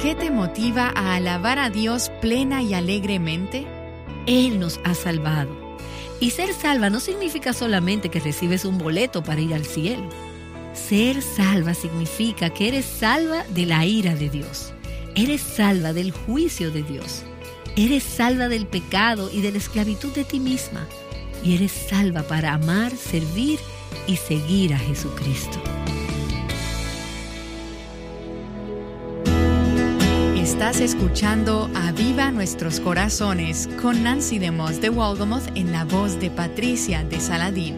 ¿Qué te motiva a alabar a Dios plena y alegremente? Él nos ha salvado. Y ser salva no significa solamente que recibes un boleto para ir al cielo. Ser salva significa que eres salva de la ira de Dios. Eres salva del juicio de Dios. Eres salva del pecado y de la esclavitud de ti misma. Y eres salva para amar, servir y seguir a Jesucristo. Estás escuchando Aviva Nuestros Corazones con Nancy DeMoss de Walgamoth en la voz de Patricia de Saladín.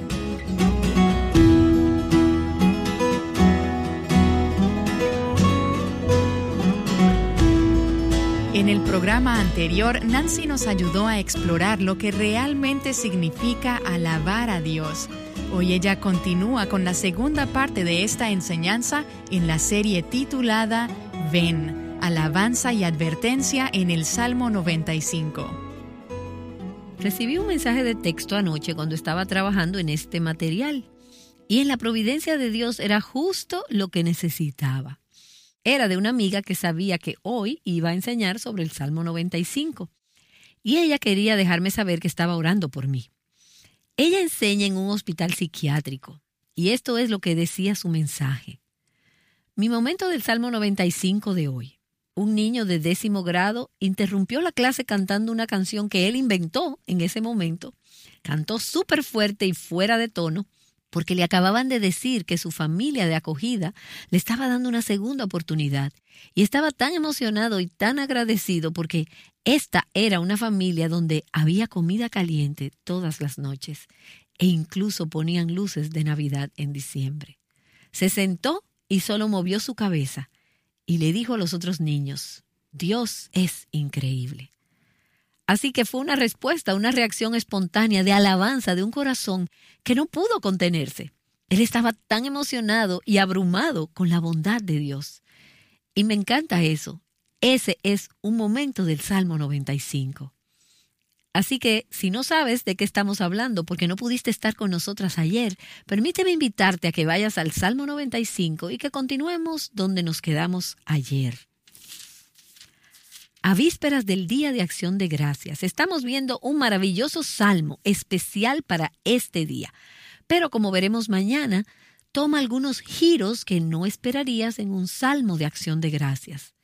En el programa anterior, Nancy nos ayudó a explorar lo que realmente significa alabar a Dios. Hoy ella continúa con la segunda parte de esta enseñanza en la serie titulada Ven alabanza y advertencia en el Salmo 95. Recibí un mensaje de texto anoche cuando estaba trabajando en este material y en la providencia de Dios era justo lo que necesitaba. Era de una amiga que sabía que hoy iba a enseñar sobre el Salmo 95 y ella quería dejarme saber que estaba orando por mí. Ella enseña en un hospital psiquiátrico y esto es lo que decía su mensaje. Mi momento del Salmo 95 de hoy un niño de décimo grado interrumpió la clase cantando una canción que él inventó en ese momento. Cantó súper fuerte y fuera de tono porque le acababan de decir que su familia de acogida le estaba dando una segunda oportunidad y estaba tan emocionado y tan agradecido porque esta era una familia donde había comida caliente todas las noches e incluso ponían luces de Navidad en diciembre. Se sentó y solo movió su cabeza y le dijo a los otros niños, Dios es increíble. Así que fue una respuesta, una reacción espontánea de alabanza de un corazón que no pudo contenerse. Él estaba tan emocionado y abrumado con la bondad de Dios. Y me encanta eso. Ese es un momento del Salmo 95. Así que si no sabes de qué estamos hablando porque no pudiste estar con nosotras ayer, permíteme invitarte a que vayas al Salmo 95 y que continuemos donde nos quedamos ayer. A vísperas del Día de Acción de Gracias, estamos viendo un maravilloso salmo especial para este día. Pero como veremos mañana, toma algunos giros que no esperarías en un salmo de acción de gracias.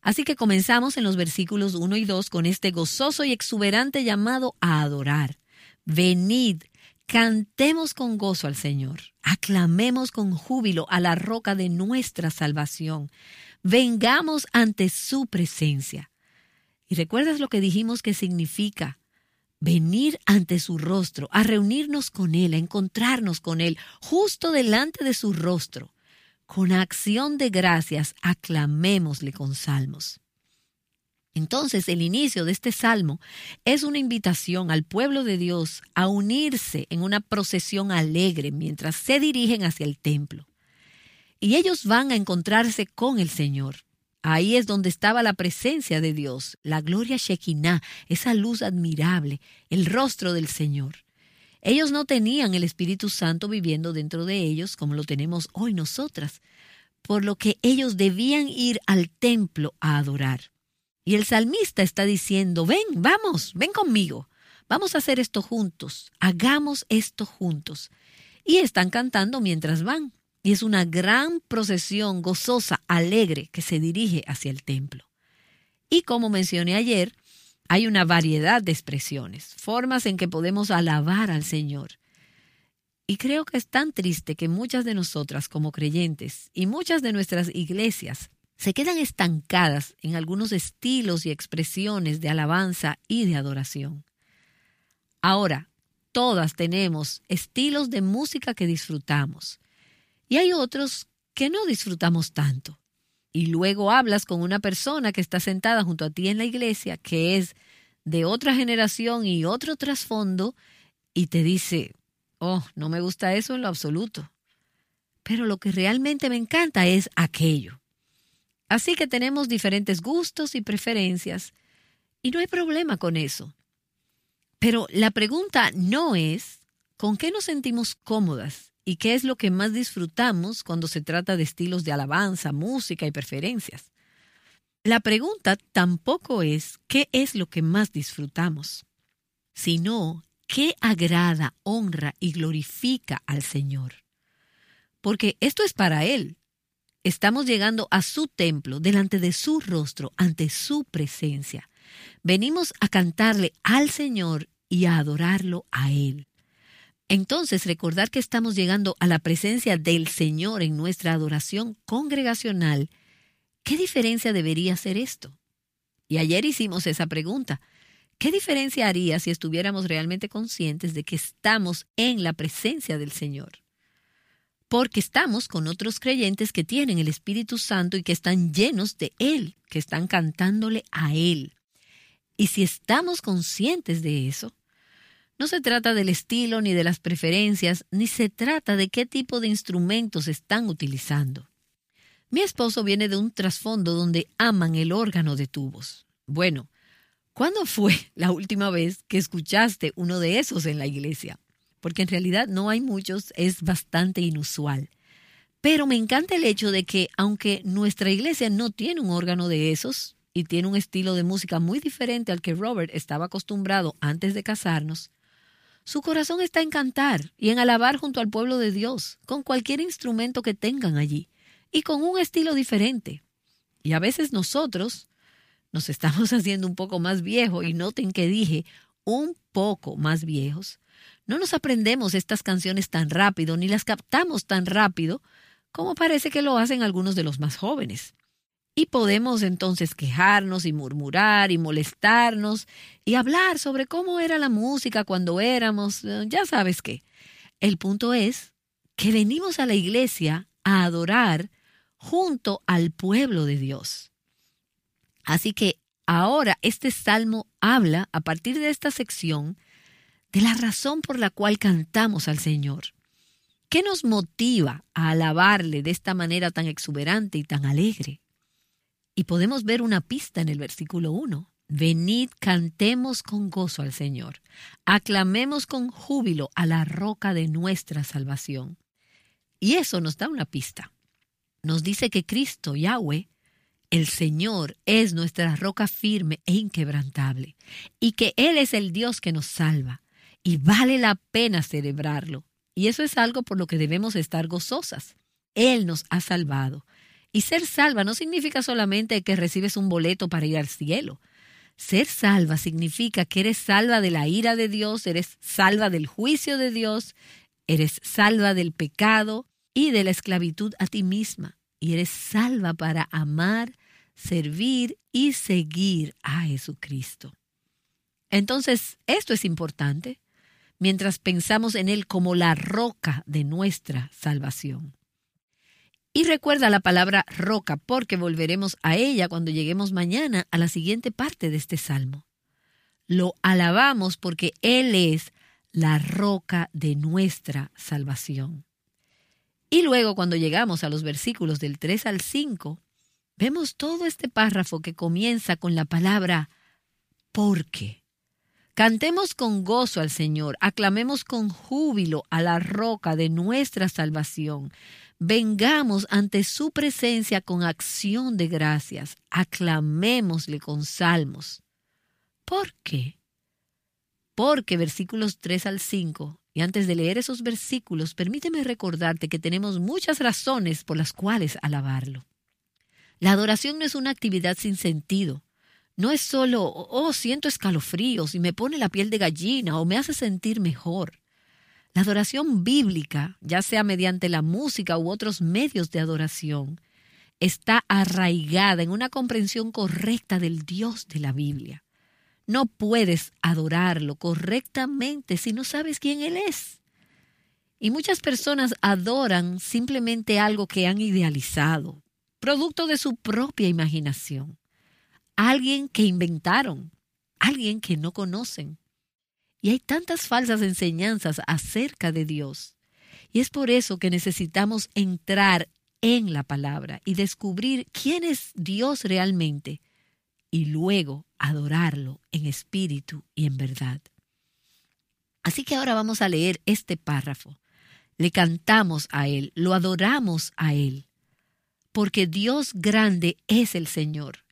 Así que comenzamos en los versículos 1 y 2 con este gozoso y exuberante llamado a adorar. Venid, cantemos con gozo al Señor, aclamemos con júbilo a la roca de nuestra salvación, vengamos ante su presencia. ¿Y recuerdas lo que dijimos que significa? Venir ante su rostro, a reunirnos con Él, a encontrarnos con Él, justo delante de su rostro con acción de gracias aclamémosle con salmos. Entonces el inicio de este salmo es una invitación al pueblo de Dios a unirse en una procesión alegre mientras se dirigen hacia el templo. Y ellos van a encontrarse con el Señor. Ahí es donde estaba la presencia de Dios, la gloria Shekinah, esa luz admirable, el rostro del Señor. Ellos no tenían el Espíritu Santo viviendo dentro de ellos como lo tenemos hoy nosotras, por lo que ellos debían ir al templo a adorar. Y el salmista está diciendo, ven, vamos, ven conmigo, vamos a hacer esto juntos, hagamos esto juntos. Y están cantando mientras van. Y es una gran procesión gozosa, alegre, que se dirige hacia el templo. Y como mencioné ayer, hay una variedad de expresiones, formas en que podemos alabar al Señor. Y creo que es tan triste que muchas de nosotras como creyentes y muchas de nuestras iglesias se quedan estancadas en algunos estilos y expresiones de alabanza y de adoración. Ahora, todas tenemos estilos de música que disfrutamos y hay otros que no disfrutamos tanto y luego hablas con una persona que está sentada junto a ti en la iglesia, que es de otra generación y otro trasfondo, y te dice, oh, no me gusta eso en lo absoluto. Pero lo que realmente me encanta es aquello. Así que tenemos diferentes gustos y preferencias, y no hay problema con eso. Pero la pregunta no es, ¿con qué nos sentimos cómodas? Y qué es lo que más disfrutamos cuando se trata de estilos de alabanza, música y preferencias. La pregunta tampoco es qué es lo que más disfrutamos, sino qué agrada, honra y glorifica al Señor. Porque esto es para Él. Estamos llegando a su templo, delante de su rostro, ante su presencia. Venimos a cantarle al Señor y a adorarlo a Él. Entonces, recordar que estamos llegando a la presencia del Señor en nuestra adoración congregacional, ¿qué diferencia debería hacer esto? Y ayer hicimos esa pregunta. ¿Qué diferencia haría si estuviéramos realmente conscientes de que estamos en la presencia del Señor? Porque estamos con otros creyentes que tienen el Espíritu Santo y que están llenos de Él, que están cantándole a Él. Y si estamos conscientes de eso, no se trata del estilo ni de las preferencias, ni se trata de qué tipo de instrumentos están utilizando. Mi esposo viene de un trasfondo donde aman el órgano de tubos. Bueno, ¿cuándo fue la última vez que escuchaste uno de esos en la iglesia? Porque en realidad no hay muchos, es bastante inusual. Pero me encanta el hecho de que aunque nuestra iglesia no tiene un órgano de esos y tiene un estilo de música muy diferente al que Robert estaba acostumbrado antes de casarnos, su corazón está en cantar y en alabar junto al pueblo de Dios, con cualquier instrumento que tengan allí, y con un estilo diferente. Y a veces nosotros nos estamos haciendo un poco más viejos, y noten que dije un poco más viejos. No nos aprendemos estas canciones tan rápido, ni las captamos tan rápido, como parece que lo hacen algunos de los más jóvenes. Y podemos entonces quejarnos y murmurar y molestarnos y hablar sobre cómo era la música cuando éramos, eh, ya sabes qué. El punto es que venimos a la iglesia a adorar junto al pueblo de Dios. Así que ahora este salmo habla, a partir de esta sección, de la razón por la cual cantamos al Señor. ¿Qué nos motiva a alabarle de esta manera tan exuberante y tan alegre? Y podemos ver una pista en el versículo 1. Venid, cantemos con gozo al Señor, aclamemos con júbilo a la roca de nuestra salvación. Y eso nos da una pista. Nos dice que Cristo, Yahweh, el Señor, es nuestra roca firme e inquebrantable, y que Él es el Dios que nos salva, y vale la pena celebrarlo. Y eso es algo por lo que debemos estar gozosas. Él nos ha salvado, y ser salva no significa solamente que recibes un boleto para ir al cielo. Ser salva significa que eres salva de la ira de Dios, eres salva del juicio de Dios, eres salva del pecado y de la esclavitud a ti misma. Y eres salva para amar, servir y seguir a Jesucristo. Entonces, esto es importante mientras pensamos en Él como la roca de nuestra salvación. Y recuerda la palabra roca porque volveremos a ella cuando lleguemos mañana a la siguiente parte de este salmo. Lo alabamos porque Él es la roca de nuestra salvación. Y luego cuando llegamos a los versículos del 3 al 5, vemos todo este párrafo que comienza con la palabra porque. Cantemos con gozo al Señor, aclamemos con júbilo a la roca de nuestra salvación vengamos ante su presencia con acción de gracias, aclamémosle con salmos. ¿Por qué? Porque versículos 3 al 5, y antes de leer esos versículos, permíteme recordarte que tenemos muchas razones por las cuales alabarlo. La adoración no es una actividad sin sentido. No es solo, oh, siento escalofríos y me pone la piel de gallina o me hace sentir mejor. La adoración bíblica, ya sea mediante la música u otros medios de adoración, está arraigada en una comprensión correcta del Dios de la Biblia. No puedes adorarlo correctamente si no sabes quién Él es. Y muchas personas adoran simplemente algo que han idealizado, producto de su propia imaginación. Alguien que inventaron, alguien que no conocen. Y hay tantas falsas enseñanzas acerca de Dios. Y es por eso que necesitamos entrar en la palabra y descubrir quién es Dios realmente y luego adorarlo en espíritu y en verdad. Así que ahora vamos a leer este párrafo. Le cantamos a Él, lo adoramos a Él, porque Dios grande es el Señor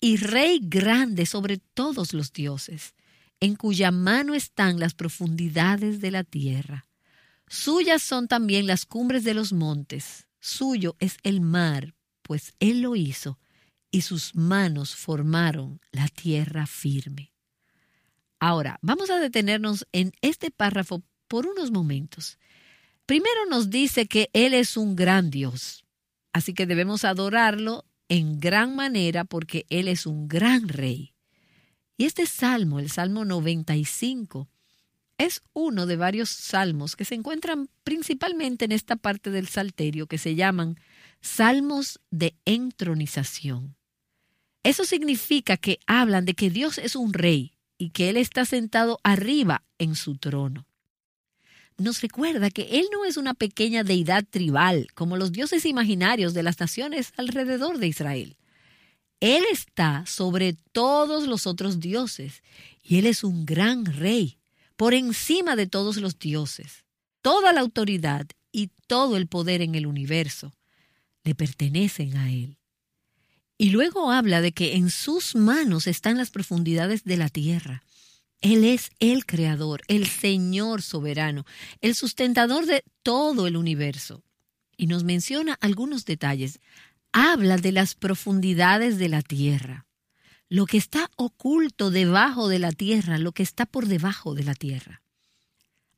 y Rey grande sobre todos los dioses, en cuya mano están las profundidades de la tierra. Suyas son también las cumbres de los montes, suyo es el mar, pues él lo hizo, y sus manos formaron la tierra firme. Ahora, vamos a detenernos en este párrafo por unos momentos. Primero nos dice que Él es un gran Dios, así que debemos adorarlo en gran manera porque Él es un gran rey. Y este salmo, el Salmo 95, es uno de varios salmos que se encuentran principalmente en esta parte del Salterio que se llaman salmos de entronización. Eso significa que hablan de que Dios es un rey y que Él está sentado arriba en su trono. Nos recuerda que Él no es una pequeña deidad tribal como los dioses imaginarios de las naciones alrededor de Israel. Él está sobre todos los otros dioses y Él es un gran rey por encima de todos los dioses. Toda la autoridad y todo el poder en el universo le pertenecen a Él. Y luego habla de que en sus manos están las profundidades de la tierra. Él es el creador, el Señor soberano, el sustentador de todo el universo. Y nos menciona algunos detalles. Habla de las profundidades de la tierra lo que está oculto debajo de la tierra, lo que está por debajo de la tierra.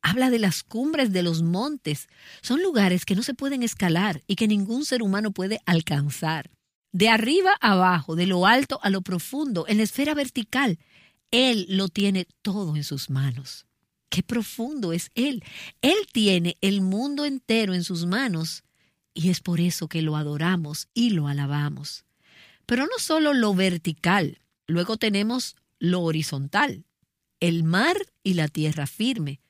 Habla de las cumbres de los montes. Son lugares que no se pueden escalar y que ningún ser humano puede alcanzar. De arriba a abajo, de lo alto a lo profundo, en la esfera vertical, Él lo tiene todo en sus manos. Qué profundo es Él. Él tiene el mundo entero en sus manos y es por eso que lo adoramos y lo alabamos. Pero no solo lo vertical, Luego tenemos lo horizontal, el mar y la tierra firme,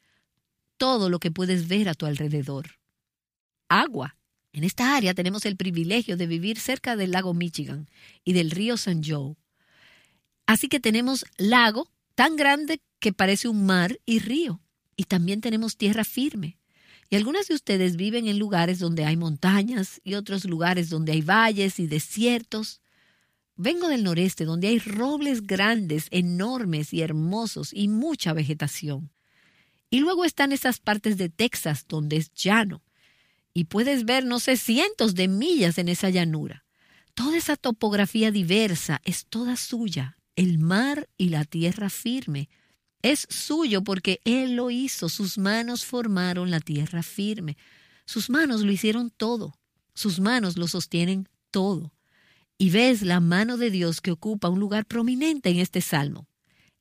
todo lo que puedes ver a tu alrededor. Agua. En esta área tenemos el privilegio de vivir cerca del lago Michigan y del río San Joe. Así que tenemos lago tan grande que parece un mar y río. Y también tenemos tierra firme. Y algunas de ustedes viven en lugares donde hay montañas y otros lugares donde hay valles y desiertos. Vengo del noreste, donde hay robles grandes, enormes y hermosos y mucha vegetación. Y luego están esas partes de Texas donde es llano. Y puedes ver, no sé, cientos de millas en esa llanura. Toda esa topografía diversa es toda suya. El mar y la tierra firme. Es suyo porque Él lo hizo. Sus manos formaron la tierra firme. Sus manos lo hicieron todo. Sus manos lo sostienen todo y ves la mano de Dios que ocupa un lugar prominente en este salmo.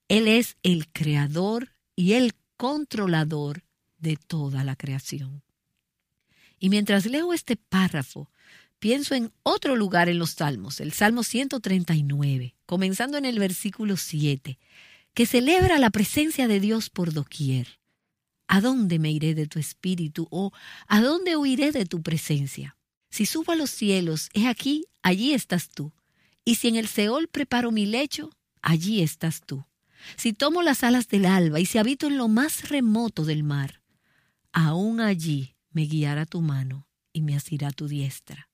Él es el creador y el controlador de toda la creación. Y mientras leo este párrafo, pienso en otro lugar en los salmos, el Salmo 139, comenzando en el versículo 7, que celebra la presencia de Dios por doquier. ¿A dónde me iré de tu espíritu o a dónde huiré de tu presencia? Si subo a los cielos, he aquí, allí estás tú. Y si en el Seol preparo mi lecho, allí estás tú. Si tomo las alas del alba y si habito en lo más remoto del mar, aún allí me guiará tu mano y me asirá tu diestra.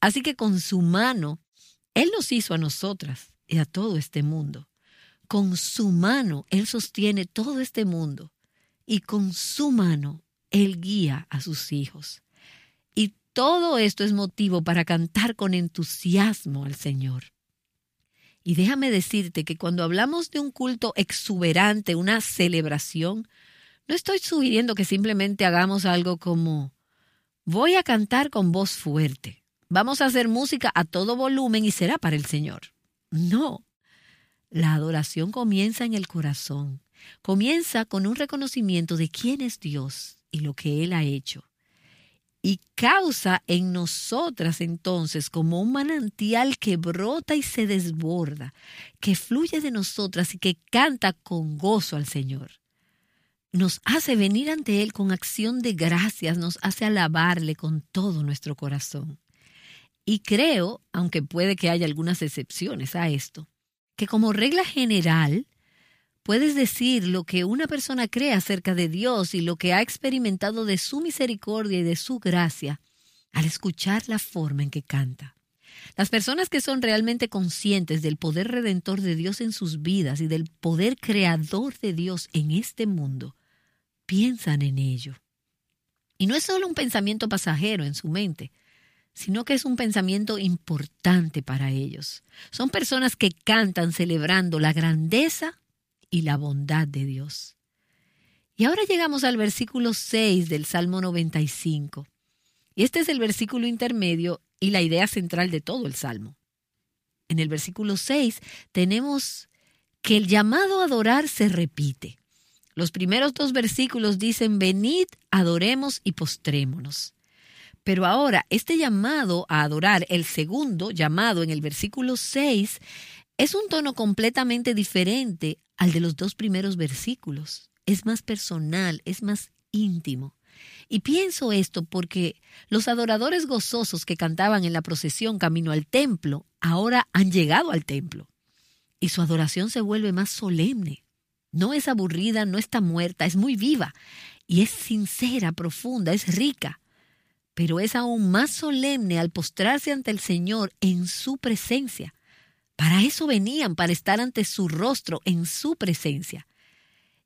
Así que con su mano, Él nos hizo a nosotras y a todo este mundo. Con su mano Él sostiene todo este mundo y con su mano Él guía a sus hijos. Todo esto es motivo para cantar con entusiasmo al Señor. Y déjame decirte que cuando hablamos de un culto exuberante, una celebración, no estoy sugiriendo que simplemente hagamos algo como voy a cantar con voz fuerte, vamos a hacer música a todo volumen y será para el Señor. No, la adoración comienza en el corazón, comienza con un reconocimiento de quién es Dios y lo que Él ha hecho y causa en nosotras entonces como un manantial que brota y se desborda, que fluye de nosotras y que canta con gozo al Señor. Nos hace venir ante Él con acción de gracias, nos hace alabarle con todo nuestro corazón. Y creo, aunque puede que haya algunas excepciones a esto, que como regla general, Puedes decir lo que una persona cree acerca de Dios y lo que ha experimentado de su misericordia y de su gracia al escuchar la forma en que canta. Las personas que son realmente conscientes del poder redentor de Dios en sus vidas y del poder creador de Dios en este mundo, piensan en ello. Y no es solo un pensamiento pasajero en su mente, sino que es un pensamiento importante para ellos. Son personas que cantan celebrando la grandeza y la bondad de Dios. Y ahora llegamos al versículo 6 del Salmo 95. Y este es el versículo intermedio y la idea central de todo el Salmo. En el versículo 6 tenemos que el llamado a adorar se repite. Los primeros dos versículos dicen, venid, adoremos y postrémonos. Pero ahora, este llamado a adorar, el segundo llamado en el versículo 6, es un tono completamente diferente al de los dos primeros versículos. Es más personal, es más íntimo. Y pienso esto porque los adoradores gozosos que cantaban en la procesión camino al templo ahora han llegado al templo. Y su adoración se vuelve más solemne. No es aburrida, no está muerta, es muy viva. Y es sincera, profunda, es rica. Pero es aún más solemne al postrarse ante el Señor en su presencia. Para eso venían, para estar ante su rostro, en su presencia.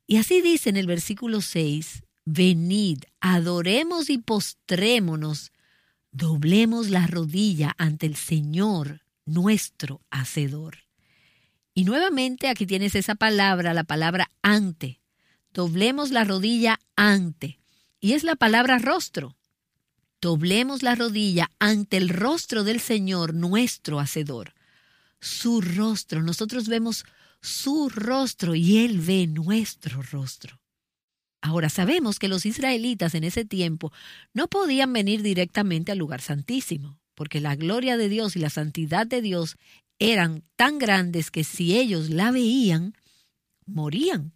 Y así dice en el versículo 6, Venid, adoremos y postrémonos, doblemos la rodilla ante el Señor, nuestro Hacedor. Y nuevamente aquí tienes esa palabra, la palabra ante. Doblemos la rodilla ante. Y es la palabra rostro. Doblemos la rodilla ante el rostro del Señor, nuestro Hacedor. Su rostro. Nosotros vemos su rostro y Él ve nuestro rostro. Ahora sabemos que los israelitas en ese tiempo no podían venir directamente al lugar santísimo, porque la gloria de Dios y la santidad de Dios eran tan grandes que si ellos la veían, morían.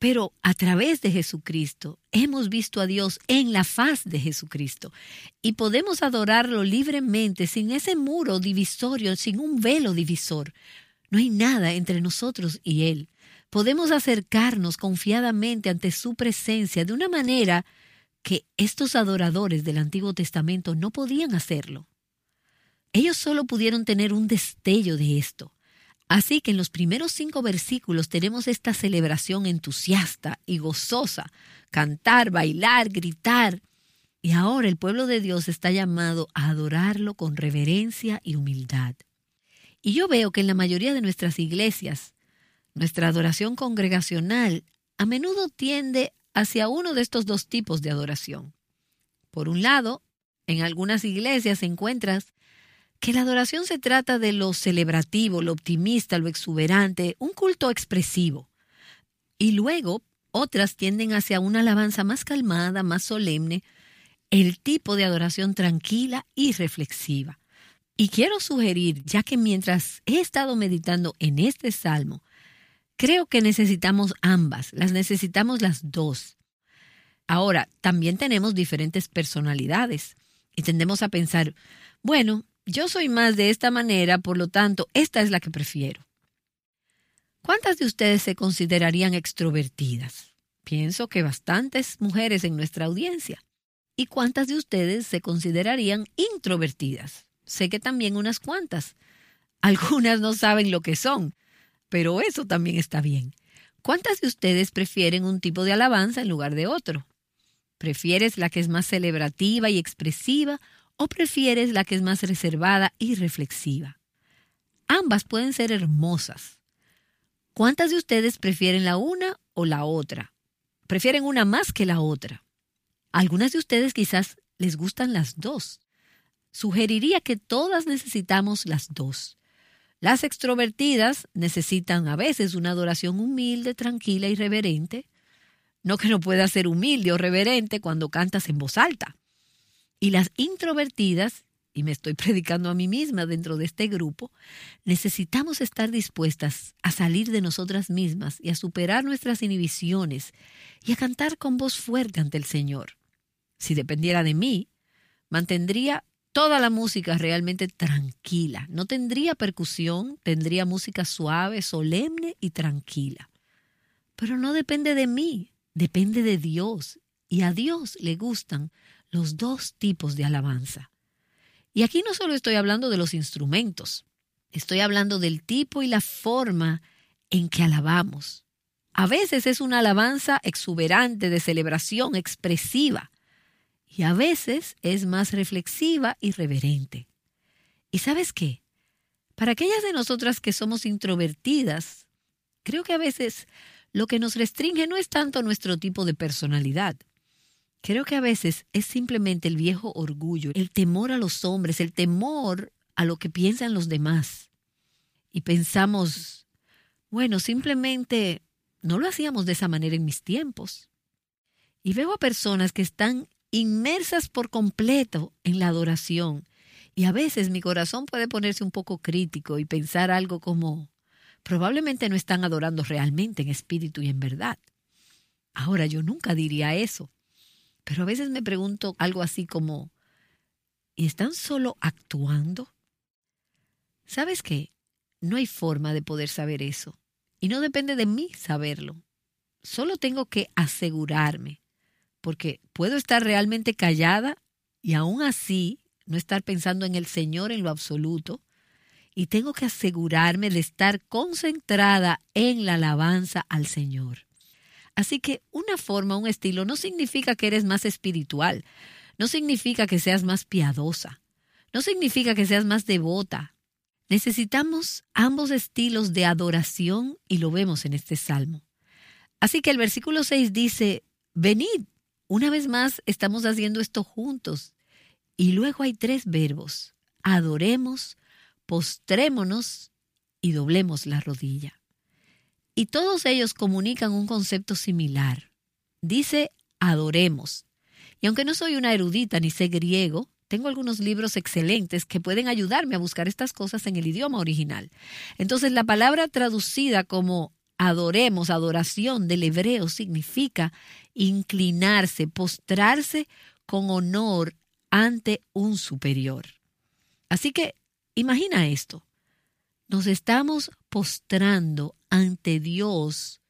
Pero a través de Jesucristo hemos visto a Dios en la faz de Jesucristo y podemos adorarlo libremente sin ese muro divisorio, sin un velo divisor. No hay nada entre nosotros y Él podemos acercarnos confiadamente ante su presencia de una manera que estos adoradores del Antiguo Testamento no podían hacerlo. Ellos solo pudieron tener un destello de esto. Así que en los primeros cinco versículos tenemos esta celebración entusiasta y gozosa, cantar, bailar, gritar. Y ahora el pueblo de Dios está llamado a adorarlo con reverencia y humildad. Y yo veo que en la mayoría de nuestras iglesias nuestra adoración congregacional a menudo tiende hacia uno de estos dos tipos de adoración. Por un lado, en algunas iglesias encuentras que la adoración se trata de lo celebrativo, lo optimista, lo exuberante, un culto expresivo. Y luego, otras tienden hacia una alabanza más calmada, más solemne, el tipo de adoración tranquila y reflexiva. Y quiero sugerir, ya que mientras he estado meditando en este salmo, Creo que necesitamos ambas, las necesitamos las dos. Ahora, también tenemos diferentes personalidades y tendemos a pensar, bueno, yo soy más de esta manera, por lo tanto, esta es la que prefiero. ¿Cuántas de ustedes se considerarían extrovertidas? Pienso que bastantes mujeres en nuestra audiencia. ¿Y cuántas de ustedes se considerarían introvertidas? Sé que también unas cuantas. Algunas no saben lo que son, pero eso también está bien. ¿Cuántas de ustedes prefieren un tipo de alabanza en lugar de otro? ¿Prefieres la que es más celebrativa y expresiva o prefieres la que es más reservada y reflexiva? Ambas pueden ser hermosas. ¿Cuántas de ustedes prefieren la una o la otra? ¿Prefieren una más que la otra? Algunas de ustedes quizás les gustan las dos. Sugeriría que todas necesitamos las dos. Las extrovertidas necesitan a veces una adoración humilde, tranquila y reverente. No que no pueda ser humilde o reverente cuando cantas en voz alta. Y las introvertidas, y me estoy predicando a mí misma dentro de este grupo, necesitamos estar dispuestas a salir de nosotras mismas y a superar nuestras inhibiciones y a cantar con voz fuerte ante el Señor. Si dependiera de mí, mantendría toda la música realmente tranquila. No tendría percusión, tendría música suave, solemne y tranquila. Pero no depende de mí, depende de Dios. Y a Dios le gustan los dos tipos de alabanza. Y aquí no solo estoy hablando de los instrumentos, estoy hablando del tipo y la forma en que alabamos. A veces es una alabanza exuberante de celebración expresiva y a veces es más reflexiva y reverente. ¿Y sabes qué? Para aquellas de nosotras que somos introvertidas, creo que a veces lo que nos restringe no es tanto nuestro tipo de personalidad. Creo que a veces es simplemente el viejo orgullo, el temor a los hombres, el temor a lo que piensan los demás. Y pensamos, bueno, simplemente no lo hacíamos de esa manera en mis tiempos. Y veo a personas que están inmersas por completo en la adoración. Y a veces mi corazón puede ponerse un poco crítico y pensar algo como, probablemente no están adorando realmente en espíritu y en verdad. Ahora yo nunca diría eso, pero a veces me pregunto algo así como, ¿y están solo actuando? ¿Sabes qué? No hay forma de poder saber eso. Y no depende de mí saberlo. Solo tengo que asegurarme, porque puedo estar realmente callada y aún así no estar pensando en el Señor en lo absoluto, y tengo que asegurarme de estar concentrada en la alabanza al Señor. Así que una forma, un estilo, no significa que eres más espiritual, no significa que seas más piadosa, no significa que seas más devota, Necesitamos ambos estilos de adoración y lo vemos en este salmo. Así que el versículo 6 dice, venid, una vez más estamos haciendo esto juntos. Y luego hay tres verbos, adoremos, postrémonos y doblemos la rodilla. Y todos ellos comunican un concepto similar. Dice, adoremos. Y aunque no soy una erudita ni sé griego, tengo algunos libros excelentes que pueden ayudarme a buscar estas cosas en el idioma original. Entonces, la palabra traducida como adoremos, adoración del hebreo significa inclinarse, postrarse con honor ante un superior. Así que imagina esto. Nos estamos postrando ante Dios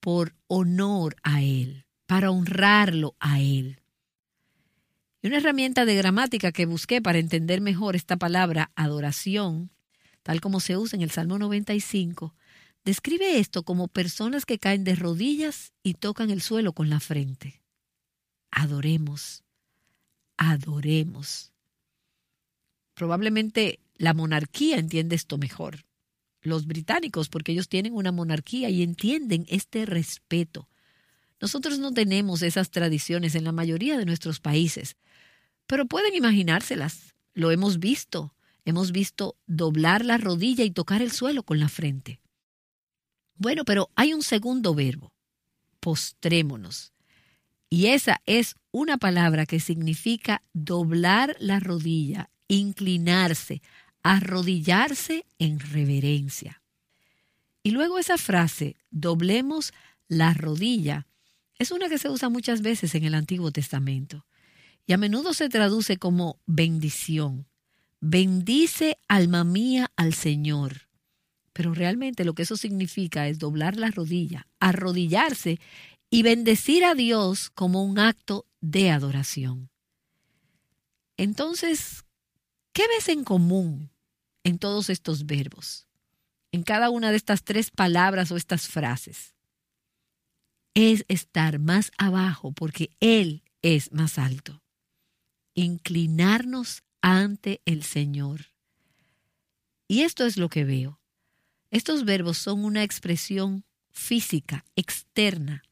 por honor a Él, para honrarlo a Él. Y una herramienta de gramática que busqué para entender mejor esta palabra adoración, tal como se usa en el Salmo 95, describe esto como personas que caen de rodillas y tocan el suelo con la frente. Adoremos, adoremos. Probablemente la monarquía entiende esto mejor. Los británicos, porque ellos tienen una monarquía y entienden este respeto. Nosotros no tenemos esas tradiciones en la mayoría de nuestros países, pero pueden imaginárselas. Lo hemos visto. Hemos visto doblar la rodilla y tocar el suelo con la frente. Bueno, pero hay un segundo verbo, postrémonos. Y esa es una palabra que significa doblar la rodilla, inclinarse, arrodillarse en reverencia. Y luego esa frase, doblemos la rodilla, es una que se usa muchas veces en el Antiguo Testamento y a menudo se traduce como bendición. Bendice alma mía al Señor. Pero realmente lo que eso significa es doblar la rodilla, arrodillarse y bendecir a Dios como un acto de adoración. Entonces, ¿qué ves en común en todos estos verbos? En cada una de estas tres palabras o estas frases. Es estar más abajo porque Él es más alto inclinarnos ante el Señor. Y esto es lo que veo. Estos verbos son una expresión física, externa,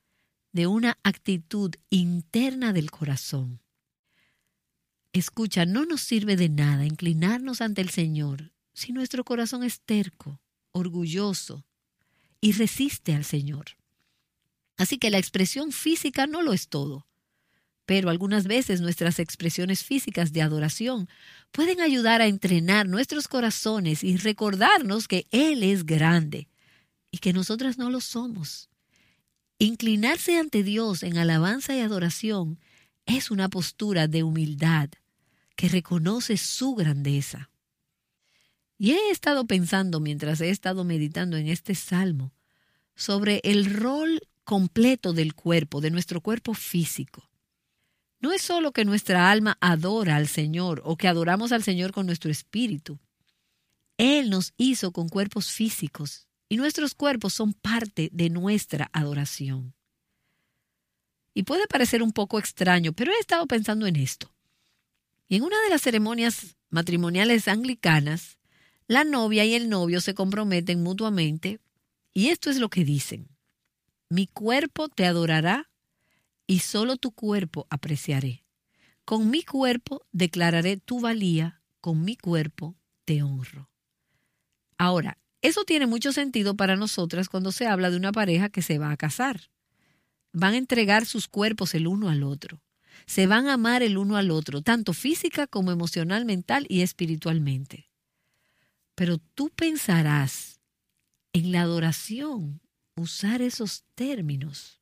de una actitud interna del corazón. Escucha, no nos sirve de nada inclinarnos ante el Señor si nuestro corazón es terco, orgulloso y resiste al Señor. Así que la expresión física no lo es todo. Pero algunas veces nuestras expresiones físicas de adoración pueden ayudar a entrenar nuestros corazones y recordarnos que Él es grande y que nosotras no lo somos. Inclinarse ante Dios en alabanza y adoración es una postura de humildad que reconoce su grandeza. Y he estado pensando mientras he estado meditando en este salmo sobre el rol completo del cuerpo, de nuestro cuerpo físico. No es solo que nuestra alma adora al Señor o que adoramos al Señor con nuestro espíritu. Él nos hizo con cuerpos físicos y nuestros cuerpos son parte de nuestra adoración. Y puede parecer un poco extraño, pero he estado pensando en esto. Y en una de las ceremonias matrimoniales anglicanas, la novia y el novio se comprometen mutuamente y esto es lo que dicen. Mi cuerpo te adorará y solo tu cuerpo apreciaré. Con mi cuerpo declararé tu valía, con mi cuerpo te honro. Ahora, eso tiene mucho sentido para nosotras cuando se habla de una pareja que se va a casar. Van a entregar sus cuerpos el uno al otro. Se van a amar el uno al otro, tanto física como emocional, mental y espiritualmente. Pero tú pensarás en la adoración usar esos términos.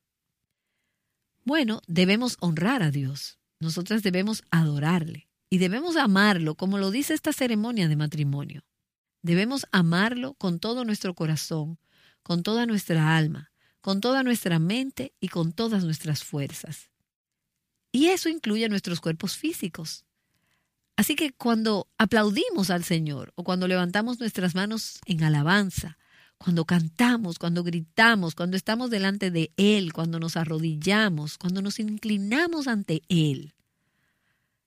Bueno, debemos honrar a Dios. Nosotras debemos adorarle y debemos amarlo como lo dice esta ceremonia de matrimonio. Debemos amarlo con todo nuestro corazón, con toda nuestra alma, con toda nuestra mente y con todas nuestras fuerzas. Y eso incluye nuestros cuerpos físicos. Así que cuando aplaudimos al Señor o cuando levantamos nuestras manos en alabanza, cuando cantamos, cuando gritamos, cuando estamos delante de Él, cuando nos arrodillamos, cuando nos inclinamos ante Él,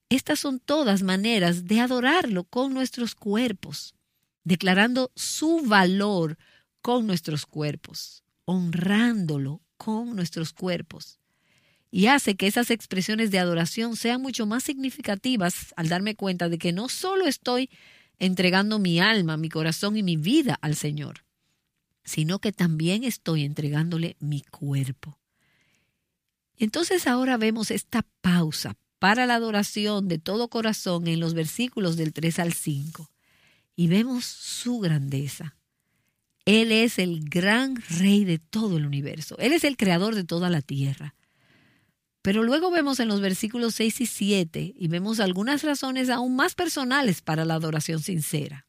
estas son todas maneras de adorarlo con nuestros cuerpos declarando su valor con nuestros cuerpos, honrándolo con nuestros cuerpos. Y hace que esas expresiones de adoración sean mucho más significativas al darme cuenta de que no solo estoy entregando mi alma, mi corazón y mi vida al Señor, sino que también estoy entregándole mi cuerpo. Entonces ahora vemos esta pausa para la adoración de todo corazón en los versículos del 3 al 5 y vemos su grandeza. Él es el gran rey de todo el universo. Él es el creador de toda la tierra. Pero luego vemos en los versículos 6 y 7 y vemos algunas razones aún más personales para la adoración sincera.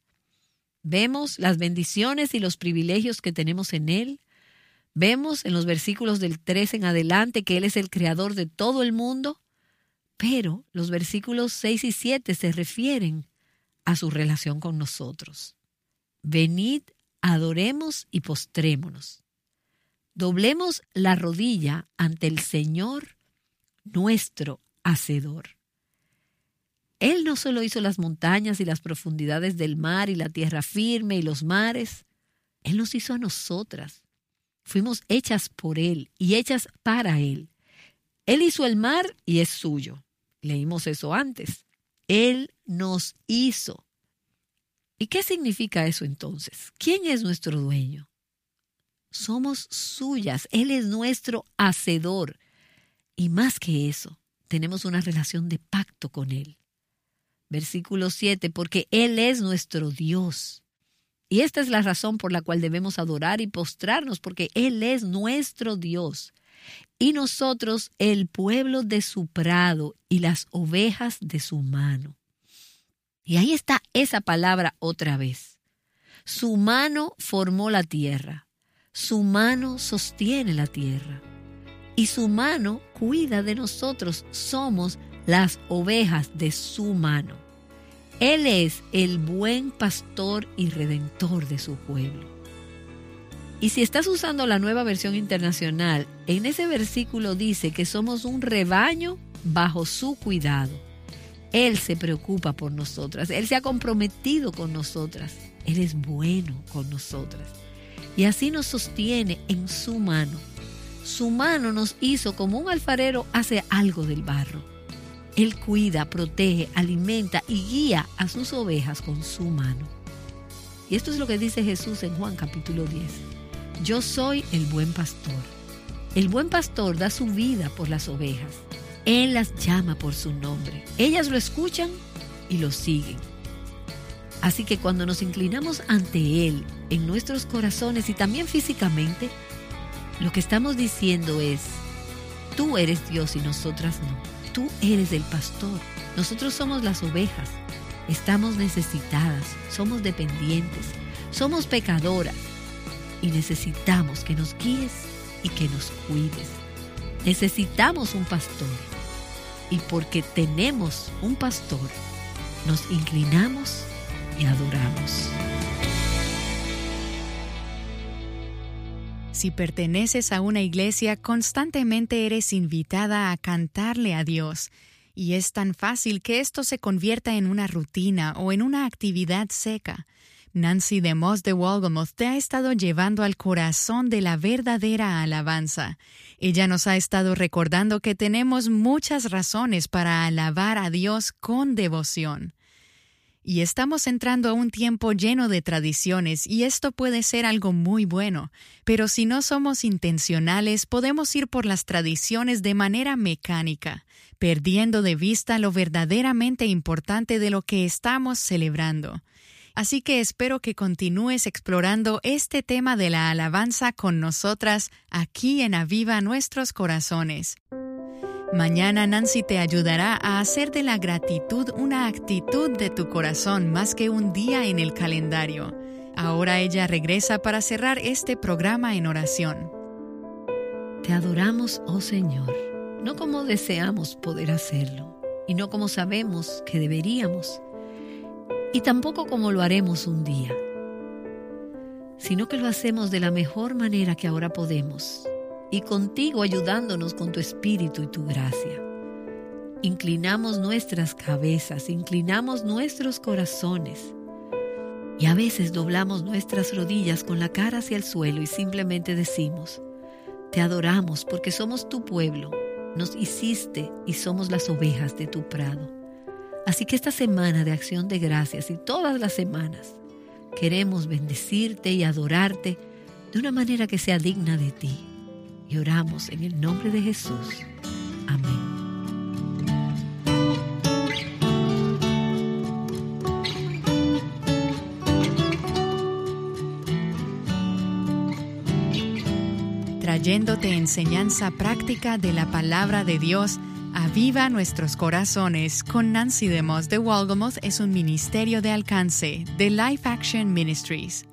Vemos las bendiciones y los privilegios que tenemos en Él. Vemos en los versículos del 3 en adelante que Él es el creador de todo el mundo. Pero los versículos 6 y 7 se refieren a su relación con nosotros. Venid, adoremos y postrémonos. Doblemos la rodilla ante el Señor, nuestro Hacedor. Él no solo hizo las montañas y las profundidades del mar y la tierra firme y los mares, Él nos hizo a nosotras. Fuimos hechas por Él y hechas para Él. Él hizo el mar y es suyo. Leímos eso antes. Él nos hizo. ¿Y qué significa eso entonces? ¿Quién es nuestro dueño? Somos suyas. Él es nuestro hacedor. Y más que eso, tenemos una relación de pacto con Él. Versículo 7, porque Él es nuestro Dios. Y esta es la razón por la cual debemos adorar y postrarnos, porque Él es nuestro Dios y nosotros el pueblo de su prado y las ovejas de su mano. Y ahí está esa palabra otra vez. Su mano formó la tierra, su mano sostiene la tierra, y su mano cuida de nosotros, somos las ovejas de su mano. Él es el buen pastor y redentor de su pueblo. Y si estás usando la nueva versión internacional, en ese versículo dice que somos un rebaño bajo su cuidado. Él se preocupa por nosotras, Él se ha comprometido con nosotras, Él es bueno con nosotras. Y así nos sostiene en su mano. Su mano nos hizo como un alfarero hace algo del barro. Él cuida, protege, alimenta y guía a sus ovejas con su mano. Y esto es lo que dice Jesús en Juan capítulo 10. Yo soy el buen pastor. El buen pastor da su vida por las ovejas. Él las llama por su nombre. Ellas lo escuchan y lo siguen. Así que cuando nos inclinamos ante Él, en nuestros corazones y también físicamente, lo que estamos diciendo es, tú eres Dios y nosotras no. Tú eres el pastor. Nosotros somos las ovejas. Estamos necesitadas, somos dependientes, somos pecadoras y necesitamos que nos guíes y que nos cuides. Necesitamos un pastor. y porque tenemos un pastor, nos inclinamos y adoramos. Si perteneces a una iglesia, constantemente eres invitada a cantarle a Dios. Y es tan fácil que esto se convierta en una rutina o en una actividad seca. Nancy de Moss de Walgamoth te ha estado llevando al corazón de la verdadera alabanza. Ella nos ha estado recordando que tenemos muchas razones para alabar a Dios con devoción. Y estamos entrando a un tiempo lleno de tradiciones y esto puede ser algo muy bueno, pero si no somos intencionales podemos ir por las tradiciones de manera mecánica, perdiendo de vista lo verdaderamente importante de lo que estamos celebrando. Así que espero que continúes explorando este tema de la alabanza con nosotras aquí en Aviva Nuestros Corazones. Mañana Nancy te ayudará a hacer de la gratitud una actitud de tu corazón más que un día en el calendario. Ahora ella regresa para cerrar este programa en oración. Te adoramos, oh Señor, no como deseamos poder hacerlo, y no como sabemos que deberíamos, y tampoco como lo haremos un día, sino que lo hacemos de la mejor manera que ahora podemos y contigo ayudándonos con tu espíritu y tu gracia. Inclinamos nuestras cabezas, inclinamos nuestros corazones y a veces doblamos nuestras rodillas con la cara hacia el suelo y simplemente decimos, te adoramos porque somos tu pueblo, nos hiciste y somos las ovejas de tu prado. Así que esta semana de acción de gracias y todas las semanas queremos bendecirte y adorarte de una manera que sea digna de ti. Y oramos en el nombre de Jesús. Amén. Trayéndote enseñanza práctica de la palabra de Dios, Aviva nuestros corazones con Nancy DeMoss de Walgamoth es un ministerio de alcance de Life Action Ministries.